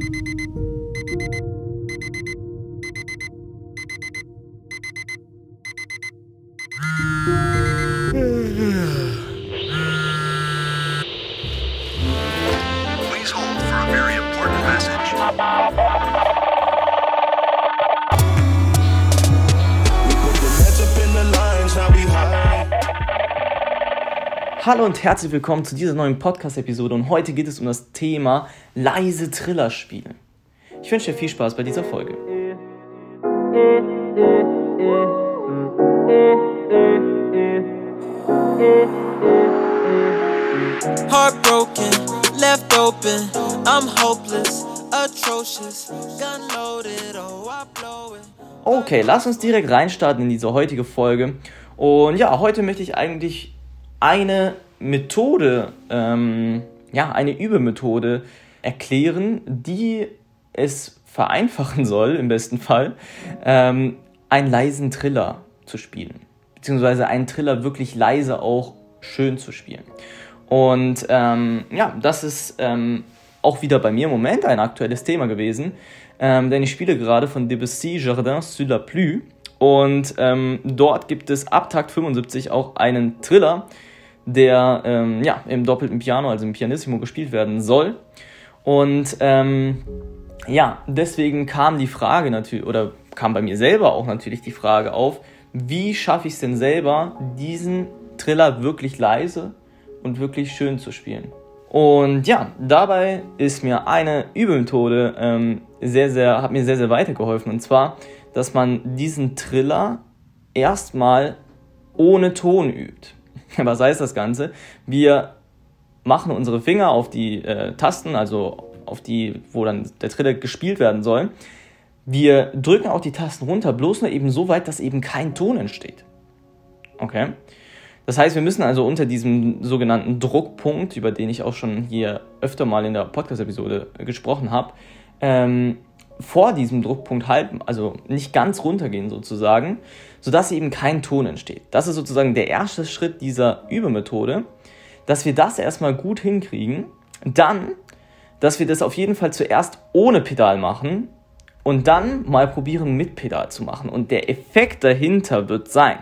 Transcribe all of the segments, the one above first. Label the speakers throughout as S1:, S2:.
S1: thank you
S2: Hallo und herzlich willkommen zu dieser neuen Podcast-Episode und heute geht es um das Thema leise Triller spielen. Ich wünsche dir viel Spaß bei dieser Folge.
S3: Heartbroken, left open. I'm hopeless, atrocious. Gun loaded, oh, I blow it.
S2: Okay, lass uns direkt reinstarten in diese heutige Folge. Und ja, heute möchte ich eigentlich eine Methode, ähm, ja, eine Übemethode erklären, die es vereinfachen soll, im besten Fall, ähm, einen leisen Triller zu spielen. Beziehungsweise einen Triller wirklich leise auch schön zu spielen. Und ähm, ja, das ist ähm, auch wieder bei mir im Moment ein aktuelles Thema gewesen, ähm, denn ich spiele gerade von Debussy Jardin sur la Pluie und ähm, dort gibt es ab Takt 75 auch einen Triller, der ähm, ja, im doppelten Piano, also im Pianissimo gespielt werden soll. Und ähm, ja, deswegen kam die Frage natürlich, oder kam bei mir selber auch natürlich die Frage auf, wie schaffe ich es denn selber, diesen Triller wirklich leise und wirklich schön zu spielen. Und ja, dabei ist mir eine Übelmethode ähm, sehr, sehr, hat mir sehr, sehr weitergeholfen. Und zwar, dass man diesen Triller erstmal ohne Ton übt. Was heißt das Ganze? Wir machen unsere Finger auf die äh, Tasten, also auf die, wo dann der Triller gespielt werden soll. Wir drücken auch die Tasten runter, bloß nur eben so weit, dass eben kein Ton entsteht. Okay? Das heißt, wir müssen also unter diesem sogenannten Druckpunkt, über den ich auch schon hier öfter mal in der Podcast-Episode gesprochen habe, ähm, vor diesem Druckpunkt halten, also nicht ganz runtergehen sozusagen, sodass eben kein Ton entsteht. Das ist sozusagen der erste Schritt dieser Übemethode, dass wir das erstmal gut hinkriegen, dann, dass wir das auf jeden Fall zuerst ohne Pedal machen und dann mal probieren mit Pedal zu machen. Und der Effekt dahinter wird sein,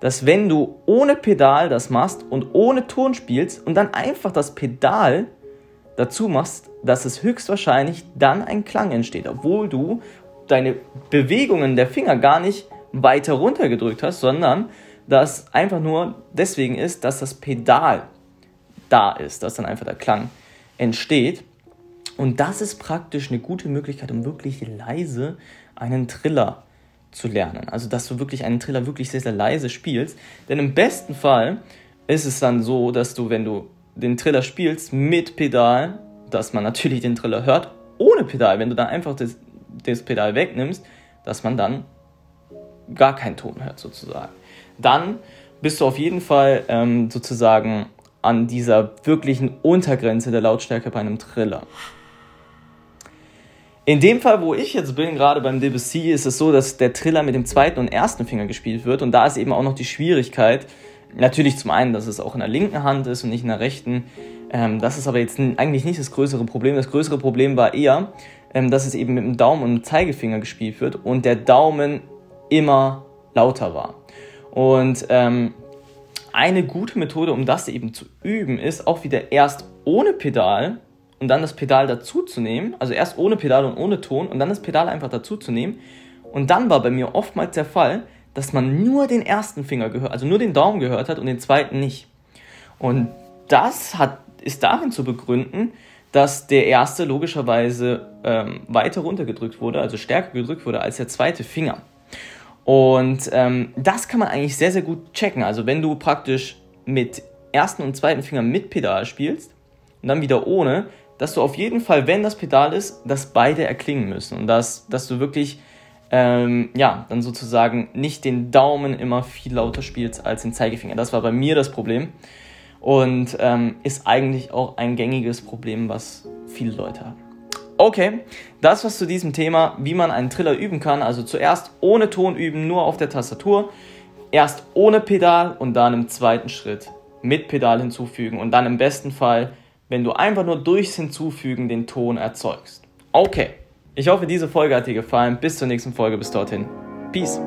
S2: dass wenn du ohne Pedal das machst und ohne Ton spielst und dann einfach das Pedal dazu machst, dass es höchstwahrscheinlich dann ein Klang entsteht, obwohl du deine Bewegungen der Finger gar nicht weiter runter gedrückt hast, sondern das einfach nur deswegen ist, dass das Pedal da ist, dass dann einfach der Klang entsteht. Und das ist praktisch eine gute Möglichkeit, um wirklich leise einen Triller zu lernen. Also, dass du wirklich einen Triller wirklich sehr, sehr leise spielst. Denn im besten Fall ist es dann so, dass du, wenn du den Triller spielst mit Pedal, dass man natürlich den Triller hört, ohne Pedal, wenn du dann einfach das, das Pedal wegnimmst, dass man dann gar keinen Ton hört sozusagen. Dann bist du auf jeden Fall ähm, sozusagen an dieser wirklichen Untergrenze der Lautstärke bei einem Triller. In dem Fall, wo ich jetzt bin, gerade beim Debussy, ist es so, dass der Triller mit dem zweiten und ersten Finger gespielt wird. Und da ist eben auch noch die Schwierigkeit, natürlich zum einen, dass es auch in der linken Hand ist und nicht in der rechten. Ähm, das ist aber jetzt eigentlich nicht das größere Problem. Das größere Problem war eher, ähm, dass es eben mit dem Daumen und dem Zeigefinger gespielt wird und der Daumen immer lauter war. Und ähm, eine gute Methode, um das eben zu üben, ist auch wieder erst ohne Pedal und dann das Pedal dazu zu nehmen, also erst ohne Pedal und ohne Ton und dann das Pedal einfach dazu zu nehmen. Und dann war bei mir oftmals der Fall, dass man nur den ersten Finger gehört, also nur den Daumen gehört hat und den zweiten nicht. Und das hat, ist darin zu begründen, dass der erste logischerweise ähm, weiter runtergedrückt wurde, also stärker gedrückt wurde als der zweite Finger. Und ähm, das kann man eigentlich sehr, sehr gut checken. Also wenn du praktisch mit ersten und zweiten Finger mit Pedal spielst und dann wieder ohne, dass du auf jeden Fall, wenn das Pedal ist, dass beide erklingen müssen und dass, dass du wirklich, ähm, ja, dann sozusagen nicht den Daumen immer viel lauter spielst als den Zeigefinger. Das war bei mir das Problem und ähm, ist eigentlich auch ein gängiges Problem, was viele Leute haben. Okay, das was zu diesem Thema, wie man einen Triller üben kann. Also zuerst ohne Ton üben, nur auf der Tastatur. Erst ohne Pedal und dann im zweiten Schritt mit Pedal hinzufügen und dann im besten Fall wenn du einfach nur durchs Hinzufügen den Ton erzeugst. Okay. Ich hoffe, diese Folge hat dir gefallen. Bis zur nächsten Folge. Bis dorthin. Peace.